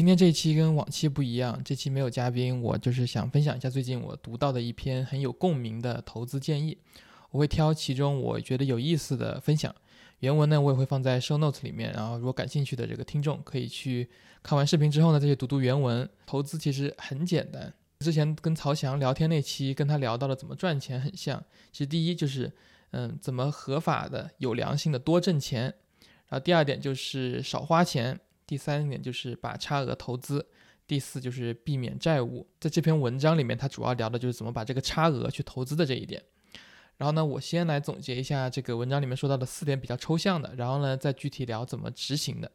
今天这一期跟往期不一样，这期没有嘉宾，我就是想分享一下最近我读到的一篇很有共鸣的投资建议。我会挑其中我觉得有意思的分享，原文呢我也会放在 show notes 里面，然后如果感兴趣的这个听众可以去看完视频之后呢，再去读读原文。投资其实很简单，之前跟曹翔聊天那期跟他聊到了怎么赚钱很像。其实第一就是嗯怎么合法的有良心的多挣钱，然后第二点就是少花钱。第三点就是把差额投资，第四就是避免债务。在这篇文章里面，它主要聊的就是怎么把这个差额去投资的这一点。然后呢，我先来总结一下这个文章里面说到的四点比较抽象的，然后呢再具体聊怎么执行的。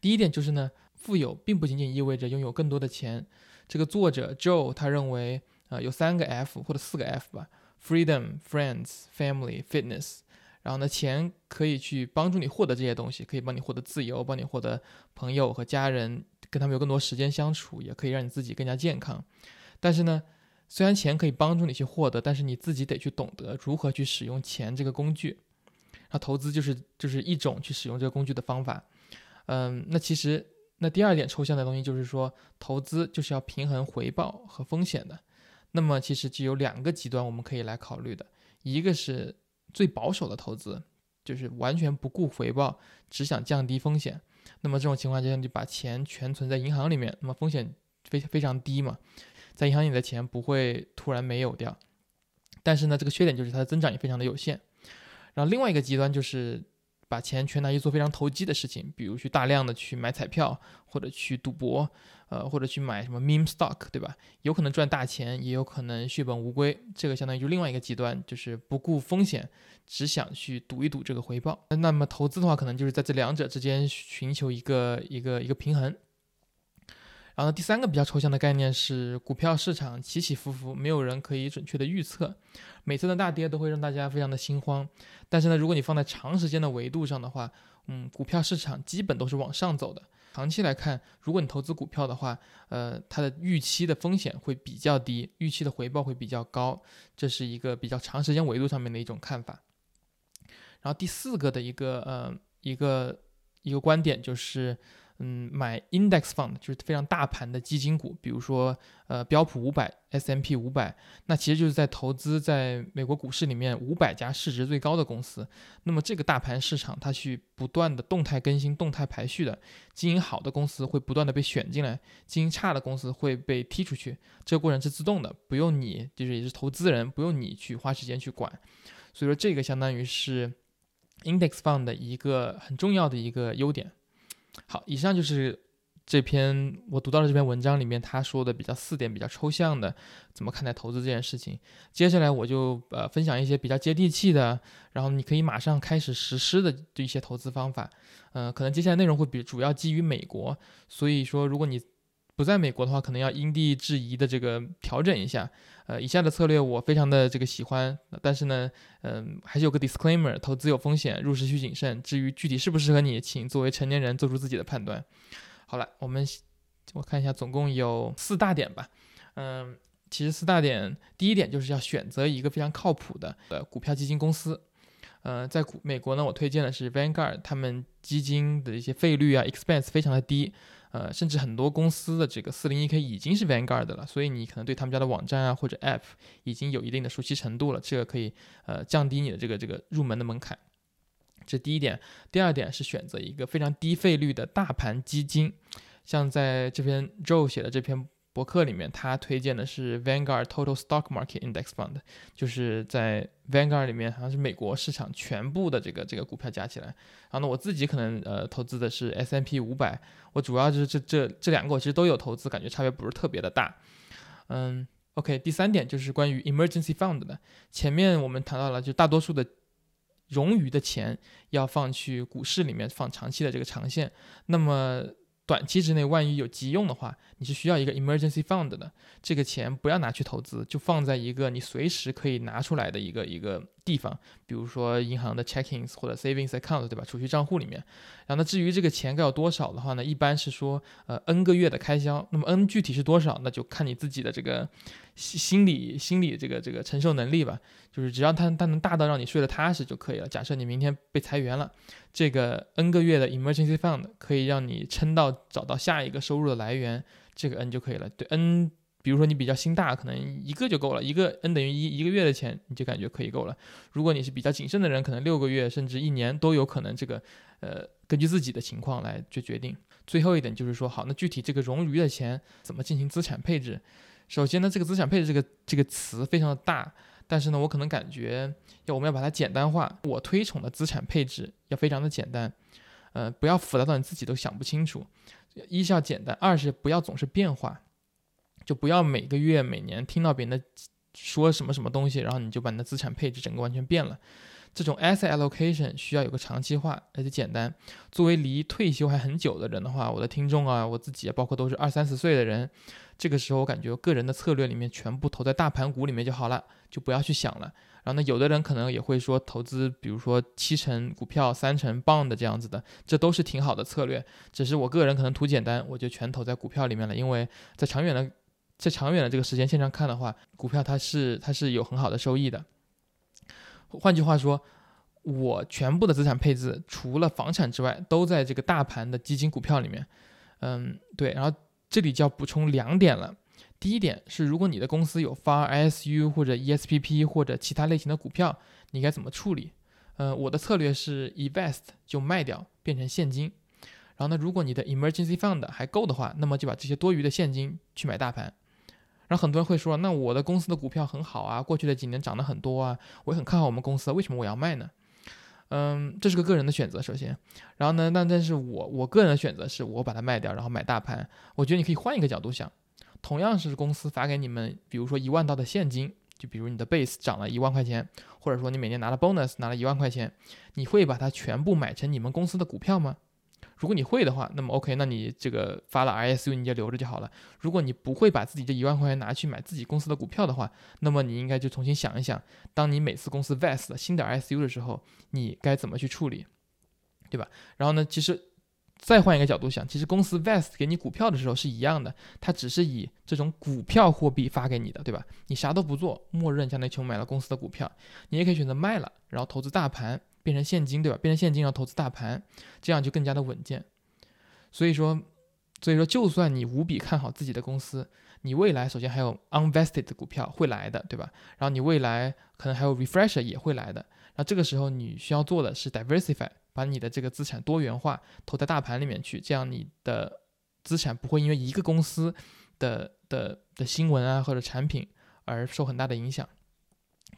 第一点就是呢，富有并不仅仅意味着拥有更多的钱。这个作者 Joe 他认为，呃，有三个 F 或者四个 F 吧：Freedom、Friends、Family、Fitness。然后呢，钱可以去帮助你获得这些东西，可以帮你获得自由，帮你获得朋友和家人，跟他们有更多时间相处，也可以让你自己更加健康。但是呢，虽然钱可以帮助你去获得，但是你自己得去懂得如何去使用钱这个工具。那投资就是就是一种去使用这个工具的方法。嗯，那其实那第二点抽象的东西就是说，投资就是要平衡回报和风险的。那么其实就有两个极端我们可以来考虑的，一个是。最保守的投资就是完全不顾回报，只想降低风险。那么这种情况下，就把钱全存在银行里面，那么风险非非常低嘛，在银行里的钱不会突然没有掉。但是呢，这个缺点就是它的增长也非常的有限。然后另外一个极端就是。把钱全拿去做非常投机的事情，比如去大量的去买彩票，或者去赌博，呃，或者去买什么 meme stock，对吧？有可能赚大钱，也有可能血本无归。这个相当于就另外一个极端，就是不顾风险，只想去赌一赌这个回报。那么投资的话，可能就是在这两者之间寻求一个一个一个平衡。然后第三个比较抽象的概念是，股票市场起起伏伏，没有人可以准确的预测，每次的大跌都会让大家非常的心慌。但是呢，如果你放在长时间的维度上的话，嗯，股票市场基本都是往上走的。长期来看，如果你投资股票的话，呃，它的预期的风险会比较低，预期的回报会比较高，这是一个比较长时间维度上面的一种看法。然后第四个的一个呃一个一个观点就是。嗯，买 index fund 就是非常大盘的基金股，比如说呃标普五百、S M P 五百，那其实就是在投资在美国股市里面五百家市值最高的公司。那么这个大盘市场它去不断的动态更新、动态排序的，经营好的公司会不断的被选进来，经营差的公司会被踢出去。这个过程是自动的，不用你就是也是投资人不用你去花时间去管。所以说这个相当于是 index fund 的一个很重要的一个优点。好，以上就是这篇我读到的这篇文章里面他说的比较四点比较抽象的怎么看待投资这件事情。接下来我就呃分享一些比较接地气的，然后你可以马上开始实施的这一些投资方法。嗯，可能接下来内容会比主要基于美国，所以说如果你不在美国的话，可能要因地制宜的这个调整一下。呃，以下的策略我非常的这个喜欢，但是呢，嗯，还是有个 disclaimer，投资有风险，入市需谨慎。至于具体适不适合你，请作为成年人做出自己的判断。好了，我们我看一下，总共有四大点吧。嗯，其实四大点，第一点就是要选择一个非常靠谱的呃股票基金公司。呃，在美国呢，我推荐的是 Vanguard，他们基金的一些费率啊，expense 非常的低。呃，甚至很多公司的这个四零一 K 已经是 Vanguard 了，所以你可能对他们家的网站啊或者 App 已经有一定的熟悉程度了，这个可以呃降低你的这个这个入门的门槛。这第一点，第二点是选择一个非常低费率的大盘基金，像在这篇 Joe 写的这篇。博客里面，他推荐的是 Vanguard Total Stock Market Index Fund，就是在 Vanguard 里面，好像是美国市场全部的这个这个股票加起来。然后呢，我自己可能呃投资的是 S M P 五百，我主要就是这这这两个我其实都有投资，感觉差别不是特别的大。嗯，OK，第三点就是关于 Emergency Fund 的，前面我们谈到了，就大多数的冗余的钱要放去股市里面放长期的这个长线，那么。短期之内，万一有急用的话，你是需要一个 emergency fund 的。这个钱不要拿去投资，就放在一个你随时可以拿出来的一个一个地方，比如说银行的 checkings 或者 savings account，对吧？储蓄账户里面。然后呢，至于这个钱该有多少的话呢，一般是说呃 n 个月的开销。那么 n 具体是多少，那就看你自己的这个心心理心理这个这个承受能力吧。就是只要它它能大到让你睡得踏实就可以了。假设你明天被裁员了，这个 n 个月的 emergency fund 可以让你撑到找到下一个收入的来源，这个 n 就可以了。对 n。比如说你比较心大，可能一个就够了，一个 n 等于一一个月的钱你就感觉可以够了。如果你是比较谨慎的人，可能六个月甚至一年都有可能。这个呃，根据自己的情况来去决定。最后一点就是说，好，那具体这个冗余的钱怎么进行资产配置？首先呢，这个资产配置这个这个词非常的大，但是呢，我可能感觉要我们要把它简单化。我推崇的资产配置要非常的简单，呃，不要复杂到你自己都想不清楚。一是要简单，二是不要总是变化。就不要每个月、每年听到别人的说什么什么东西，然后你就把你的资产配置整个完全变了。这种 asset allocation 需要有个长期化，而且简单。作为离退休还很久的人的话，我的听众啊，我自己啊包括都是二三十岁的人，这个时候我感觉个人的策略里面全部投在大盘股里面就好了，就不要去想了。然后呢，有的人可能也会说投资，比如说七成股票、三成 bond 这样子的，这都是挺好的策略。只是我个人可能图简单，我就全投在股票里面了，因为在长远的。在长远的这个时间线上看的话，股票它是它是有很好的收益的。换句话说，我全部的资产配置除了房产之外，都在这个大盘的基金股票里面。嗯，对。然后这里就要补充两点了。第一点是，如果你的公司有发 ISU 或者 ESPP 或者其他类型的股票，你该怎么处理？嗯，我的策略是 invest 就卖掉，变成现金。然后呢，如果你的 emergency fund 还够的话，那么就把这些多余的现金去买大盘。然后很多人会说，那我的公司的股票很好啊，过去的几年涨得很多啊，我也很看好我们公司，为什么我要卖呢？嗯，这是个个人的选择，首先，然后呢，那但是我我个人的选择是我把它卖掉，然后买大盘。我觉得你可以换一个角度想，同样是公司发给你们，比如说一万刀的现金，就比如你的 base 涨了一万块钱，或者说你每年拿了 bonus 拿了一万块钱，你会把它全部买成你们公司的股票吗？如果你会的话，那么 OK，那你这个发了 ISU 你就留着就好了。如果你不会把自己这一万块钱拿去买自己公司的股票的话，那么你应该就重新想一想，当你每次公司 vest 新的 ISU 的时候，你该怎么去处理，对吧？然后呢，其实再换一个角度想，其实公司 vest 给你股票的时候是一样的，它只是以这种股票货币发给你的，对吧？你啥都不做，默认相当于去买了公司的股票，你也可以选择卖了，然后投资大盘。变成现金，对吧？变成现金，然后投资大盘，这样就更加的稳健。所以说，所以说，就算你无比看好自己的公司，你未来首先还有 unvested 的股票会来的，对吧？然后你未来可能还有 refresher 也会来的。那这个时候你需要做的是 diversify，把你的这个资产多元化投在大盘里面去，这样你的资产不会因为一个公司的的的新闻啊或者产品而受很大的影响。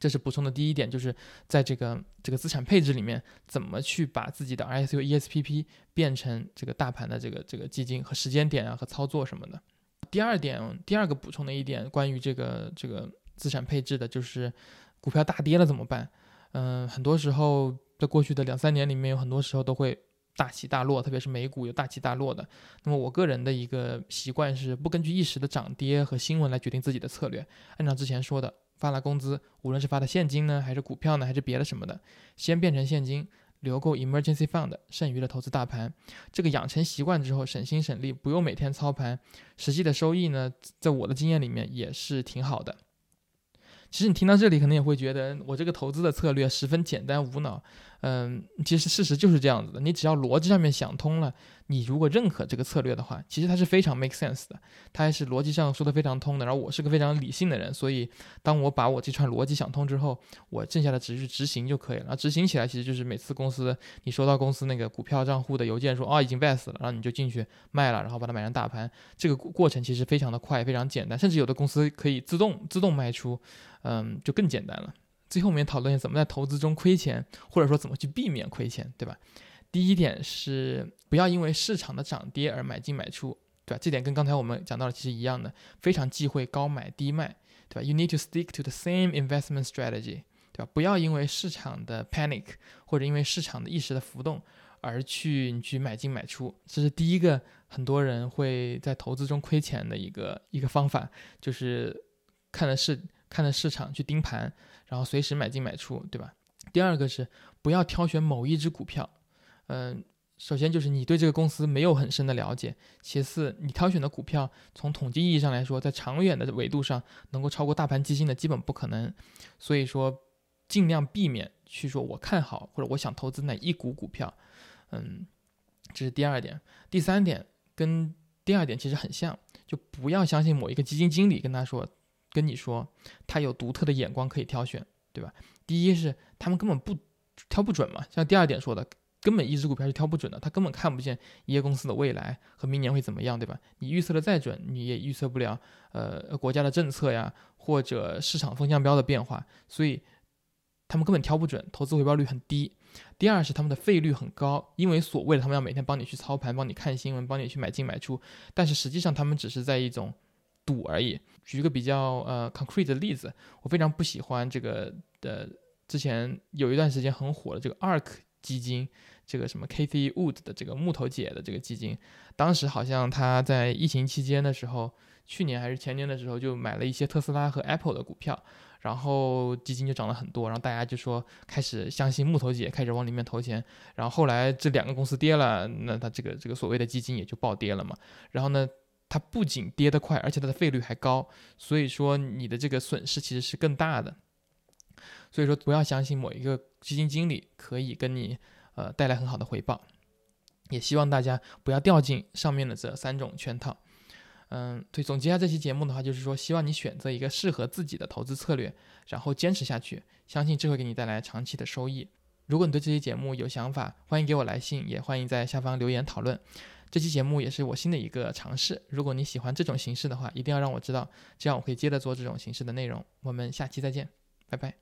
这是补充的第一点，就是在这个这个资产配置里面，怎么去把自己的 ISU、ESPP 变成这个大盘的这个这个基金和时间点啊和操作什么的。第二点，第二个补充的一点关于这个这个资产配置的，就是股票大跌了怎么办？嗯，很多时候在过去的两三年里面，有很多时候都会大起大落，特别是美股有大起大落的。那么我个人的一个习惯是不根据一时的涨跌和新闻来决定自己的策略，按照之前说的。发了工资，无论是发的现金呢，还是股票呢，还是别的什么的，先变成现金，留够 emergency fund，剩余的投资大盘。这个养成习惯之后，省心省力，不用每天操盘，实际的收益呢，在我的经验里面也是挺好的。其实你听到这里，可能也会觉得我这个投资的策略十分简单无脑。嗯，其实事实就是这样子的。你只要逻辑上面想通了，你如果认可这个策略的话，其实它是非常 make sense 的，它还是逻辑上说的非常通的。然后我是个非常理性的人，所以当我把我这串逻辑想通之后，我剩下的只是执行就可以了。执行起来其实就是每次公司你收到公司那个股票账户的邮件说啊已经 vest 了，然后你就进去卖了，然后把它买成大盘。这个过程其实非常的快，非常简单，甚至有的公司可以自动自动卖出，嗯，就更简单了。最后我们讨论怎么在投资中亏钱，或者说怎么去避免亏钱，对吧？第一点是不要因为市场的涨跌而买进买出，对吧？这点跟刚才我们讲到的其实一样的，非常忌讳高买低卖，对吧？You need to stick to the same investment strategy，对吧？不要因为市场的 panic 或者因为市场的一时的浮动而去你去买进买出，这是第一个很多人会在投资中亏钱的一个一个方法，就是看的是。看着市场去盯盘，然后随时买进买出，对吧？第二个是不要挑选某一只股票，嗯。首先就是你对这个公司没有很深的了解，其次你挑选的股票从统计意义上来说，在长远的维度上能够超过大盘基金的基本不可能，所以说尽量避免去说我看好或者我想投资哪一股股票，嗯，这是第二点。第三点跟第二点其实很像，就不要相信某一个基金经理跟他说跟你说他有独特的眼光可以挑选，对吧？第一是他们根本不挑不准嘛，像第二点说的。根本一只股票是挑不准的，他根本看不见一业公司的未来和明年会怎么样，对吧？你预测的再准，你也预测不了，呃，国家的政策呀，或者市场风向标的变化，所以他们根本挑不准，投资回报率很低。第二是他们的费率很高，因为所谓的他们要每天帮你去操盘，帮你看新闻，帮你去买进买出，但是实际上他们只是在一种赌而已。举一个比较呃 concrete 的例子，我非常不喜欢这个的，之前有一段时间很火的这个 ARK 基金。这个什么 Kathy Wood 的这个木头姐的这个基金，当时好像他在疫情期间的时候，去年还是前年的时候就买了一些特斯拉和 Apple 的股票，然后基金就涨了很多，然后大家就说开始相信木头姐，开始往里面投钱，然后后来这两个公司跌了，那他这个这个所谓的基金也就暴跌了嘛。然后呢，它不仅跌得快，而且它的费率还高，所以说你的这个损失其实是更大的。所以说不要相信某一个基金经理可以跟你。呃，带来很好的回报，也希望大家不要掉进上面的这三种圈套。嗯，对，总结一下这期节目的话，就是说，希望你选择一个适合自己的投资策略，然后坚持下去，相信这会给你带来长期的收益。如果你对这期节目有想法，欢迎给我来信，也欢迎在下方留言讨论。这期节目也是我新的一个尝试，如果你喜欢这种形式的话，一定要让我知道，这样我可以接着做这种形式的内容。我们下期再见，拜拜。